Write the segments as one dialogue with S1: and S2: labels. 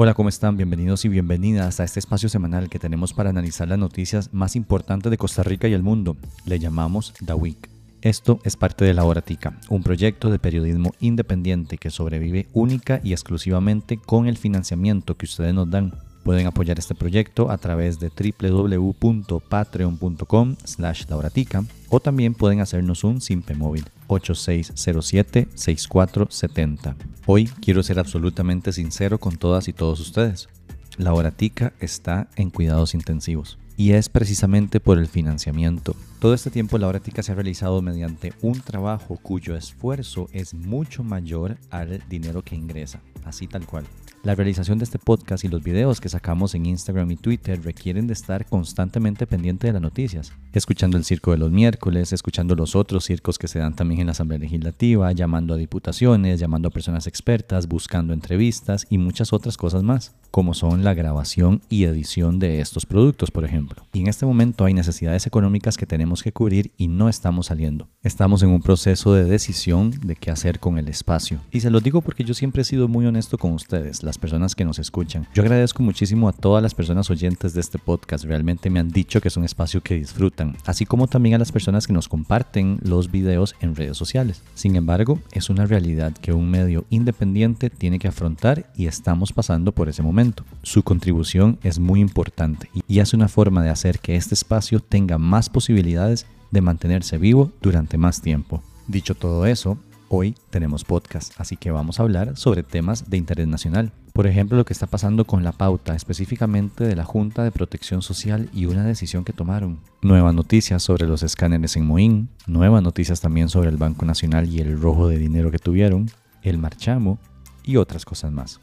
S1: Hola, ¿cómo están? Bienvenidos y bienvenidas a este espacio semanal que tenemos para analizar las noticias más importantes de Costa Rica y el mundo. Le llamamos The Week. Esto es parte de La Hora Tica, un proyecto de periodismo independiente que sobrevive única y exclusivamente con el financiamiento que ustedes nos dan. Pueden apoyar este proyecto a través de www.patreon.com slash lauratica o también pueden hacernos un simple móvil 8607-6470. Hoy quiero ser absolutamente sincero con todas y todos ustedes. La Horatica está en cuidados intensivos y es precisamente por el financiamiento. Todo este tiempo la Horatica se ha realizado mediante un trabajo cuyo esfuerzo es mucho mayor al dinero que ingresa, así tal cual. La realización de este podcast y los videos que sacamos en Instagram y Twitter requieren de estar constantemente pendiente de las noticias, escuchando el circo de los miércoles, escuchando los otros circos que se dan también en la Asamblea Legislativa, llamando a diputaciones, llamando a personas expertas, buscando entrevistas y muchas otras cosas más, como son la grabación y edición de estos productos, por ejemplo. Y en este momento hay necesidades económicas que tenemos que cubrir y no estamos saliendo. Estamos en un proceso de decisión de qué hacer con el espacio. Y se lo digo porque yo siempre he sido muy honesto con ustedes las personas que nos escuchan. Yo agradezco muchísimo a todas las personas oyentes de este podcast. Realmente me han dicho que es un espacio que disfrutan, así como también a las personas que nos comparten los videos en redes sociales. Sin embargo, es una realidad que un medio independiente tiene que afrontar y estamos pasando por ese momento. Su contribución es muy importante y es una forma de hacer que este espacio tenga más posibilidades de mantenerse vivo durante más tiempo. Dicho todo eso, Hoy tenemos podcast, así que vamos a hablar sobre temas de interés nacional. Por ejemplo, lo que está pasando con la pauta, específicamente de la Junta de Protección Social y una decisión que tomaron. Nuevas noticias sobre los escáneres en Moín, nuevas noticias también sobre el Banco Nacional y el rojo de dinero que tuvieron, el marchamo y otras cosas más.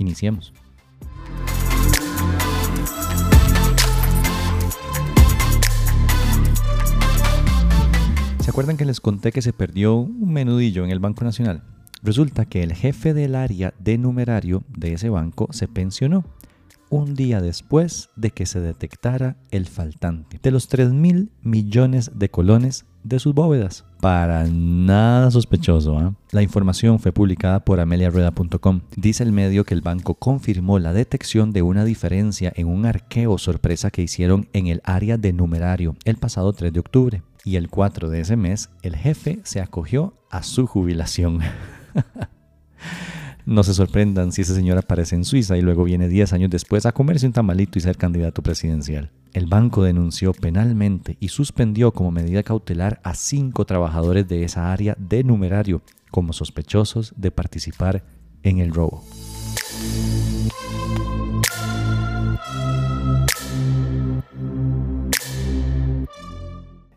S1: Iniciemos. ¿Se acuerdan que les conté que se perdió un menudillo en el Banco Nacional? Resulta que el jefe del área de numerario de ese banco se pensionó un día después de que se detectara el faltante de los 3 mil millones de colones de sus bóvedas. Para nada sospechoso. ¿ah? La información fue publicada por ameliarueda.com. Dice el medio que el banco confirmó la detección de una diferencia en un arqueo sorpresa que hicieron en el área de numerario el pasado 3 de octubre y el 4 de ese mes el jefe se acogió a su jubilación. no se sorprendan si ese señor aparece en Suiza y luego viene 10 años después a comerse un tamalito y ser candidato presidencial. El banco denunció penalmente y suspendió como medida cautelar a cinco trabajadores de esa área de numerario como sospechosos de participar en el robo.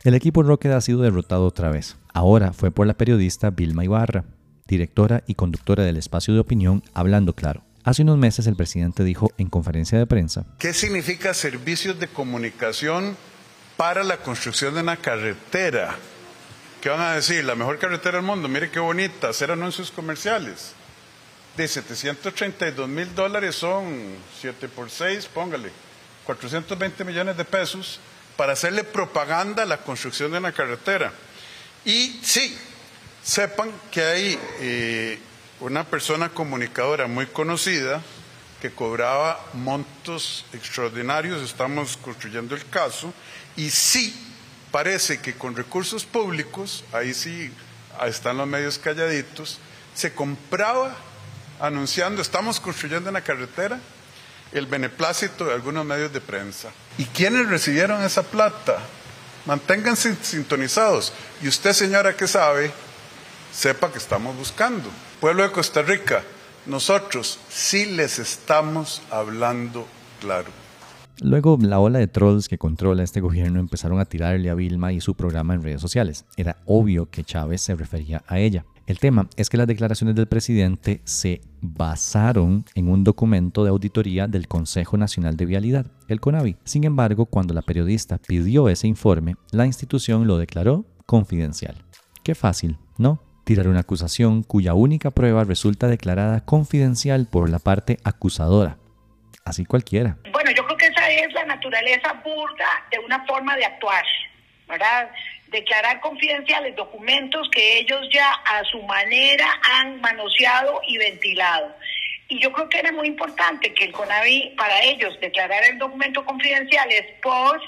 S1: El equipo Rocket ha sido derrotado otra vez. Ahora fue por la periodista Vilma Ibarra, directora y conductora del espacio de opinión Hablando Claro. Hace unos meses el presidente dijo en conferencia de prensa,
S2: ¿qué significa servicios de comunicación para la construcción de una carretera? ¿Qué van a decir? La mejor carretera del mundo, mire qué bonita, hacer anuncios comerciales. De 732 mil dólares son 7 por 6, póngale, 420 millones de pesos para hacerle propaganda a la construcción de una carretera. Y sí, sepan que hay eh, una persona comunicadora muy conocida que cobraba montos extraordinarios, estamos construyendo el caso, y sí, parece que con recursos públicos, ahí sí están los medios calladitos, se compraba anunciando, estamos construyendo una carretera, el beneplácito de algunos medios de prensa. ¿Y quiénes recibieron esa plata? Manténganse sintonizados. Y usted, señora, que sabe, sepa que estamos buscando. Pueblo de Costa Rica, nosotros sí les estamos hablando claro.
S1: Luego, la ola de trolls que controla este gobierno empezaron a tirarle a Vilma y su programa en redes sociales. Era obvio que Chávez se refería a ella. El tema es que las declaraciones del presidente se basaron en un documento de auditoría del Consejo Nacional de Vialidad, el CONAVI. Sin embargo, cuando la periodista pidió ese informe, la institución lo declaró confidencial. Qué fácil, ¿no? Tirar una acusación cuya única prueba resulta declarada confidencial por la parte acusadora. Así cualquiera.
S3: Bueno, yo creo que esa es la naturaleza burda de una forma de actuar, ¿verdad? declarar confidenciales documentos que ellos ya a su manera han manoseado y ventilado. Y yo creo que era muy importante que el CONAVI, para ellos, declarar el documento confidencial es post,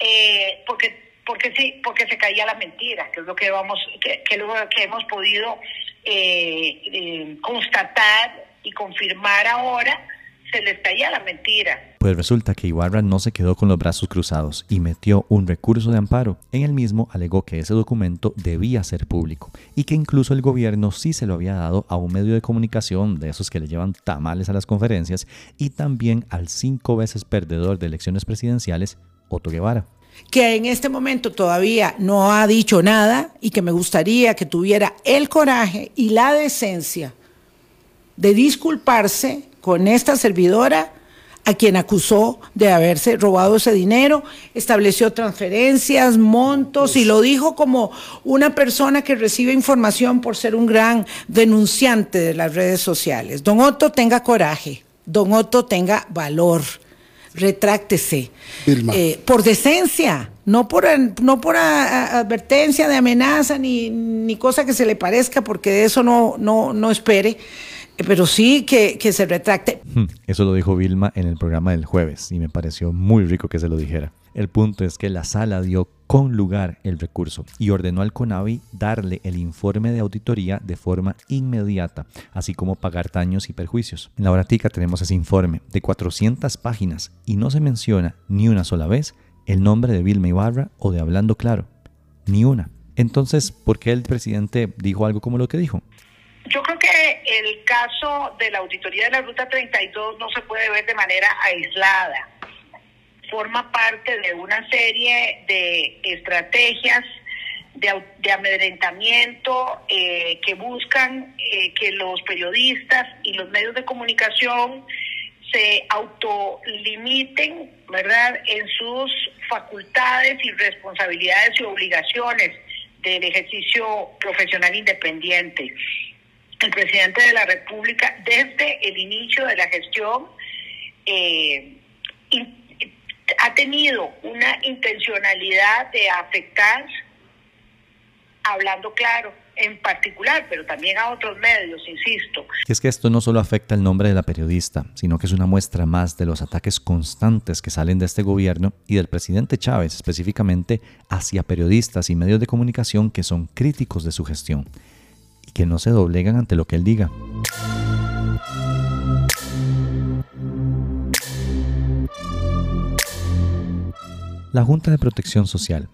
S3: eh, porque porque sí, porque se caía la mentira, que es lo que vamos, que, que, lo que hemos podido eh, eh, constatar y confirmar ahora se les caía la mentira.
S1: Pues resulta que Ibarra no se quedó con los brazos cruzados y metió un recurso de amparo. En el mismo alegó que ese documento debía ser público y que incluso el gobierno sí se lo había dado a un medio de comunicación de esos que le llevan tamales a las conferencias y también al cinco veces perdedor de elecciones presidenciales, Otto Guevara
S4: que en este momento todavía no ha dicho nada y que me gustaría que tuviera el coraje y la decencia de disculparse con esta servidora a quien acusó de haberse robado ese dinero, estableció transferencias, montos y lo dijo como una persona que recibe información por ser un gran denunciante de las redes sociales. Don Otto tenga coraje, don Otto tenga valor, retráctese. Eh, por decencia, no por, no por advertencia de amenaza ni, ni cosa que se le parezca, porque de eso no, no, no espere pero sí que, se retracte.
S1: Hmm, eso lo dijo Vilma en el programa del jueves y me pareció muy rico que se lo dijera. El punto es que la sala dio con lugar el recurso y ordenó al CONAVI darle el informe de auditoría de forma inmediata, así como pagar daños y perjuicios. En la horatica tenemos ese informe de 400 páginas y no se menciona ni una sola vez el nombre de Vilma Ibarra o de Hablando Claro. Ni una. Entonces, ¿por qué el presidente dijo algo como lo que dijo?
S3: Yo creo que el caso de la auditoría de la Ruta 32 no se puede ver de manera aislada. Forma parte de una serie de estrategias de, amedrentamiento eh, que buscan eh, que los periodistas y los medios de comunicación se autolimiten, ¿verdad?, en sus facultades y responsabilidades y obligaciones del ejercicio profesional independiente el presidente de la República desde el inicio de la gestión eh, ha tenido una intencionalidad de afectar, hablando claro, en particular, pero también a otros medios, insisto.
S1: Y es que esto no solo afecta el nombre de la periodista, sino que es una muestra más de los ataques constantes que salen de este gobierno y del presidente Chávez específicamente hacia periodistas y medios de comunicación que son críticos de su gestión que no se doblegan ante lo que él diga. La Junta de Protección Social,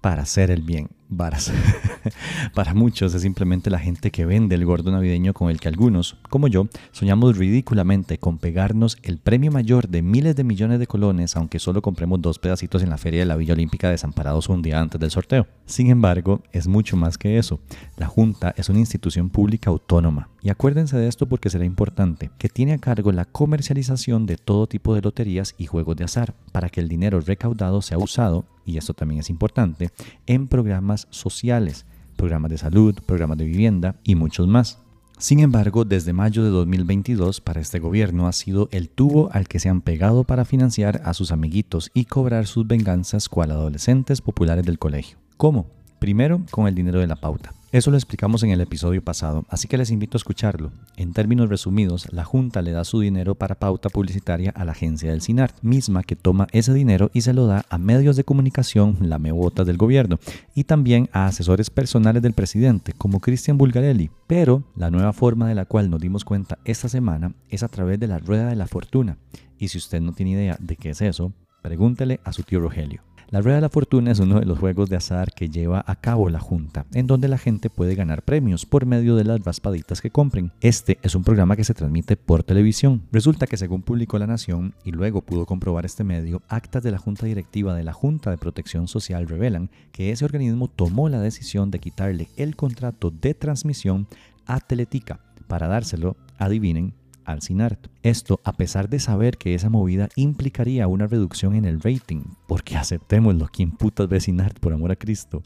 S1: para hacer el bien, Para muchos es simplemente la gente que vende el gordo navideño con el que algunos, como yo, soñamos ridículamente con pegarnos el premio mayor de miles de millones de colones, aunque solo compremos dos pedacitos en la feria de la Villa Olímpica desamparados un día antes del sorteo. Sin embargo, es mucho más que eso. La Junta es una institución pública autónoma. Y acuérdense de esto porque será importante, que tiene a cargo la comercialización de todo tipo de loterías y juegos de azar, para que el dinero recaudado sea usado, y esto también es importante, en programas sociales, programas de salud, programas de vivienda y muchos más. Sin embargo, desde mayo de 2022 para este gobierno ha sido el tubo al que se han pegado para financiar a sus amiguitos y cobrar sus venganzas cual adolescentes populares del colegio. ¿Cómo? Primero, con el dinero de la pauta. Eso lo explicamos en el episodio pasado, así que les invito a escucharlo. En términos resumidos, la Junta le da su dinero para pauta publicitaria a la agencia del CINART, misma que toma ese dinero y se lo da a medios de comunicación lamebotas del gobierno y también a asesores personales del presidente, como Cristian Bulgarelli. Pero la nueva forma de la cual nos dimos cuenta esta semana es a través de la rueda de la fortuna. Y si usted no tiene idea de qué es eso, pregúntele a su tío Rogelio. La Rueda de la Fortuna es uno de los juegos de azar que lleva a cabo la Junta, en donde la gente puede ganar premios por medio de las raspaditas que compren. Este es un programa que se transmite por televisión. Resulta que según publicó La Nación, y luego pudo comprobar este medio, actas de la Junta Directiva de la Junta de Protección Social revelan que ese organismo tomó la decisión de quitarle el contrato de transmisión a Teletica para dárselo, adivinen, al CINART. Esto a pesar de saber que esa movida implicaría una reducción en el rating, porque aceptémoslo, ¿quién putas ve CINART por amor a Cristo?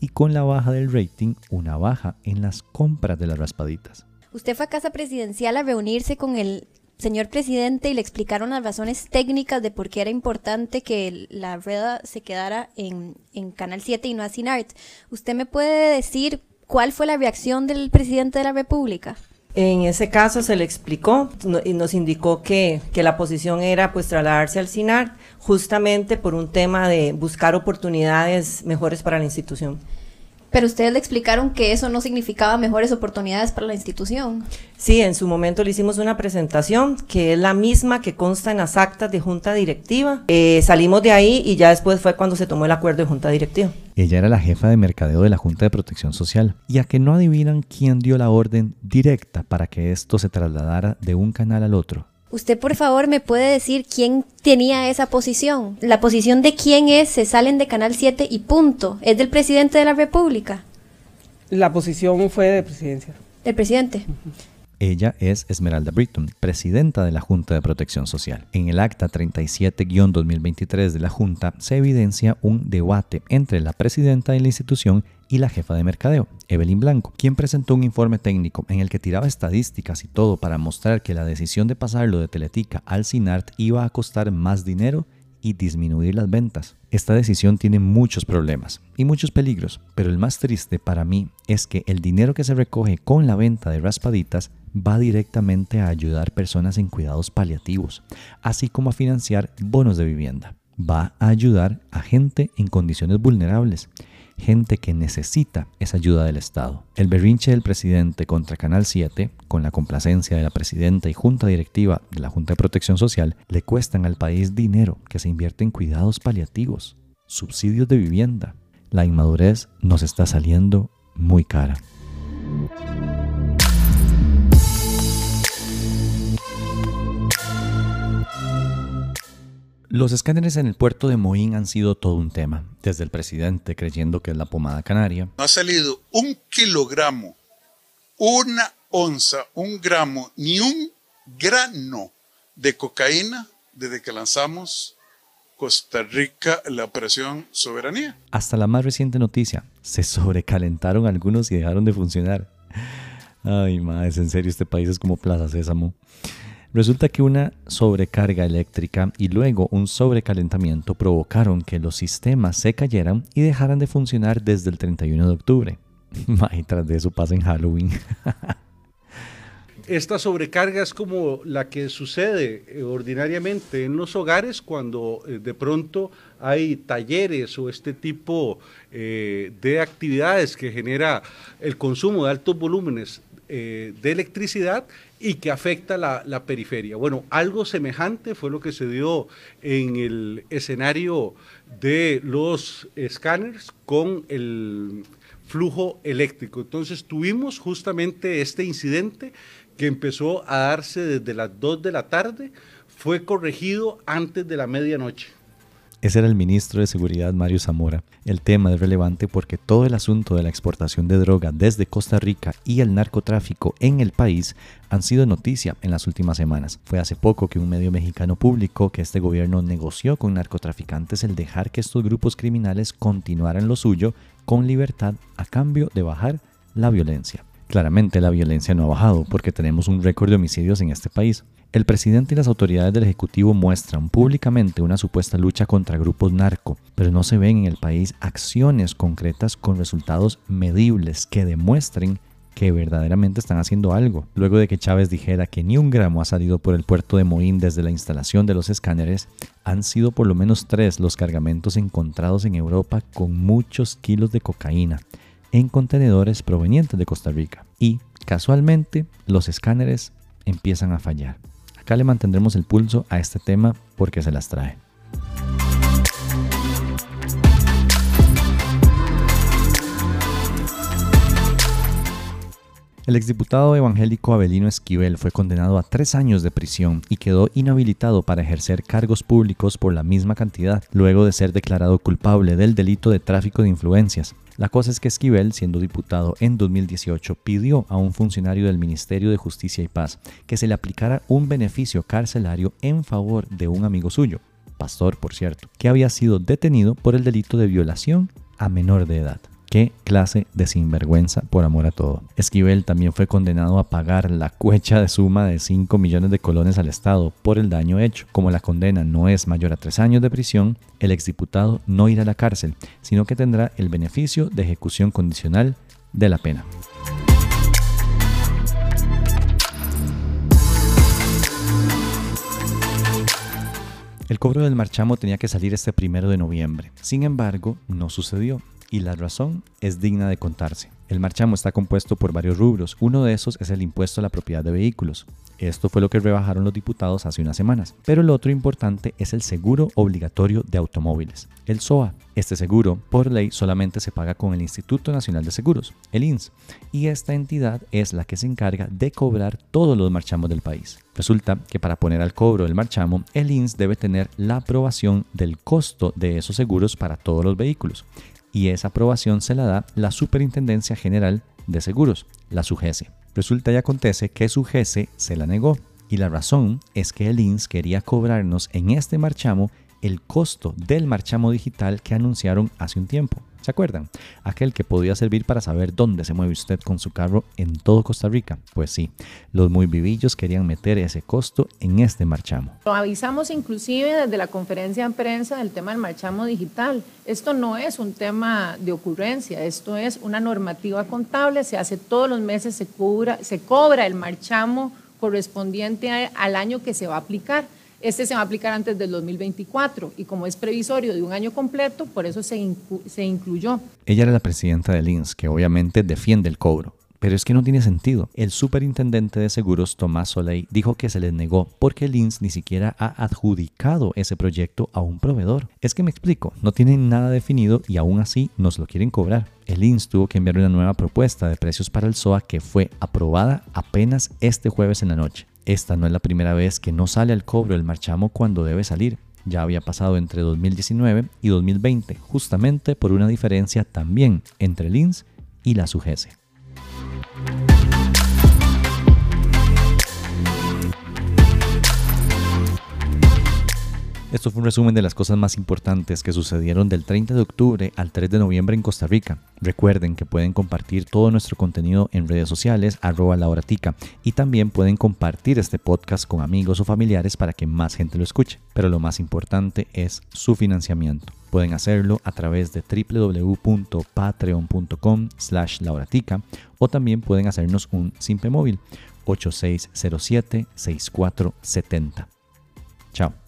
S1: Y con la baja del rating, una baja en las compras de las raspaditas.
S5: Usted fue a casa presidencial a reunirse con el señor presidente y le explicaron las razones técnicas de por qué era importante que la rueda se quedara en, en Canal 7 y no a CINART. ¿Usted me puede decir cuál fue la reacción del presidente de la República?
S6: En ese caso se le explicó y nos indicó que, que la posición era pues trasladarse al SINAR justamente por un tema de buscar oportunidades mejores para la institución.
S5: Pero ustedes le explicaron que eso no significaba mejores oportunidades para la institución.
S6: Sí, en su momento le hicimos una presentación que es la misma que consta en las actas de junta directiva. Eh, salimos de ahí y ya después fue cuando se tomó el acuerdo de junta directiva.
S1: Ella era la jefa de mercadeo de la Junta de Protección Social. Y a que no adivinan quién dio la orden directa para que esto se trasladara de un canal al otro.
S5: Usted por favor me puede decir quién tenía esa posición. La posición de quién es, se salen de Canal 7 y punto. ¿Es del presidente de la República?
S7: La posición fue de presidencia.
S5: ¿Del presidente?
S1: Ella es Esmeralda Britton, presidenta de la Junta de Protección Social. En el acta 37-2023 de la Junta se evidencia un debate entre la presidenta de la institución y la jefa de mercadeo, Evelyn Blanco, quien presentó un informe técnico en el que tiraba estadísticas y todo para mostrar que la decisión de pasarlo de Teletica al CINART iba a costar más dinero y disminuir las ventas. Esta decisión tiene muchos problemas y muchos peligros, pero el más triste para mí es que el dinero que se recoge con la venta de raspaditas va directamente a ayudar personas en cuidados paliativos, así como a financiar bonos de vivienda. Va a ayudar a gente en condiciones vulnerables gente que necesita esa ayuda del Estado. El berrinche del presidente contra Canal 7, con la complacencia de la presidenta y junta directiva de la Junta de Protección Social, le cuestan al país dinero que se invierte en cuidados paliativos, subsidios de vivienda. La inmadurez nos está saliendo muy cara. Los escáneres en el puerto de Moín han sido todo un tema, desde el presidente creyendo que es la pomada canaria.
S2: No ha salido un kilogramo, una onza, un gramo, ni un grano de cocaína desde que lanzamos Costa Rica la operación Soberanía.
S1: Hasta la más reciente noticia, se sobrecalentaron algunos y dejaron de funcionar. Ay, madre, en serio, este país es como Plaza Sésamo. Resulta que una sobrecarga eléctrica y luego un sobrecalentamiento provocaron que los sistemas se cayeran y dejaran de funcionar desde el 31 de octubre. y tras de eso pasa en Halloween.
S8: Esta sobrecarga es como la que sucede eh, ordinariamente en los hogares cuando eh, de pronto hay talleres o este tipo eh, de actividades que genera el consumo de altos volúmenes de electricidad y que afecta la, periferia. Bueno, algo semejante fue lo que se dio en el escenario de los escáneres con el flujo eléctrico. Entonces tuvimos justamente este incidente que empezó a darse desde las 2 de la tarde, fue corregido antes de la medianoche.
S1: Ese era el ministro de Seguridad Mario Zamora. El tema es relevante porque todo el asunto de la exportación de droga desde Costa Rica y el narcotráfico en el país han sido noticia en las últimas semanas. Fue hace poco que un medio mexicano publicó que este gobierno negoció con narcotraficantes el dejar que estos grupos criminales continuaran lo suyo con libertad a cambio de bajar la violencia. Claramente la violencia no ha bajado porque tenemos un récord de homicidios en este país. El presidente y las autoridades del Ejecutivo muestran públicamente una supuesta lucha contra grupos narco, pero no se ven en el país acciones concretas con resultados medibles que demuestren que verdaderamente están haciendo algo. Luego de que Chávez dijera que ni un gramo ha salido por el puerto de Moín desde la instalación de los escáneres, han sido por lo menos tres los cargamentos encontrados en Europa con muchos kilos de cocaína en contenedores provenientes de Costa Rica. Y, casualmente, los escáneres empiezan a fallar. Acá le mantendremos el pulso a este tema porque se las trae. El exdiputado evangélico Abelino Esquivel fue condenado a tres años de prisión y quedó inhabilitado para ejercer cargos públicos por la misma cantidad, luego de ser declarado culpable del delito de tráfico de influencias. La cosa es que Esquivel, siendo diputado en 2018, pidió a un funcionario del Ministerio de Justicia y Paz que se le aplicara un beneficio carcelario en favor de un amigo suyo, pastor por cierto, que había sido detenido por el delito de violación a menor de edad. Qué clase de sinvergüenza por amor a todo. Esquivel también fue condenado a pagar la cuecha de suma de 5 millones de colones al Estado por el daño hecho. Como la condena no es mayor a 3 años de prisión, el exdiputado no irá a la cárcel, sino que tendrá el beneficio de ejecución condicional de la pena. El cobro del marchamo tenía que salir este primero de noviembre. Sin embargo, no sucedió y la razón es digna de contarse. El marchamo está compuesto por varios rubros. Uno de esos es el impuesto a la propiedad de vehículos. Esto fue lo que rebajaron los diputados hace unas semanas. Pero el otro importante es el seguro obligatorio de automóviles, el SOA. Este seguro, por ley, solamente se paga con el Instituto Nacional de Seguros, el INS, y esta entidad es la que se encarga de cobrar todos los marchamos del país. Resulta que para poner al cobro del marchamo, el INS debe tener la aprobación del costo de esos seguros para todos los vehículos, y esa aprobación se la da la Superintendencia General de Seguros, la SUGESE. Resulta y acontece que SUGESE se la negó, y la razón es que el INS quería cobrarnos en este marchamo el costo del marchamo digital que anunciaron hace un tiempo. ¿Se acuerdan? Aquel que podía servir para saber dónde se mueve usted con su carro en todo Costa Rica. Pues sí, los muy vivillos querían meter ese costo en este marchamo.
S9: Lo avisamos inclusive desde la conferencia de prensa del tema del marchamo digital. Esto no es un tema de ocurrencia, esto es una normativa contable, se hace todos los meses, se, cobra, se cobra el marchamo correspondiente al año que se va a aplicar. Este se va a aplicar antes del 2024 y como es previsorio de un año completo, por eso se, se incluyó.
S1: Ella era la presidenta del INS, que obviamente defiende el cobro. Pero es que no tiene sentido. El superintendente de seguros, Tomás Soleil, dijo que se les negó porque el INS ni siquiera ha adjudicado ese proyecto a un proveedor. Es que me explico, no tienen nada definido y aún así nos lo quieren cobrar. El INS tuvo que enviar una nueva propuesta de precios para el SOA que fue aprobada apenas este jueves en la noche. Esta no es la primera vez que no sale al cobro el marchamo cuando debe salir. Ya había pasado entre 2019 y 2020, justamente por una diferencia también entre el INS y la SUGESE. Esto fue un resumen de las cosas más importantes que sucedieron del 30 de octubre al 3 de noviembre en Costa Rica. Recuerden que pueden compartir todo nuestro contenido en redes sociales, arroba la horatica, y también pueden compartir este podcast con amigos o familiares para que más gente lo escuche. Pero lo más importante es su financiamiento. Pueden hacerlo a través de www.patreon.com slash lauratica o también pueden hacernos un simple móvil 8607 6470. Chao.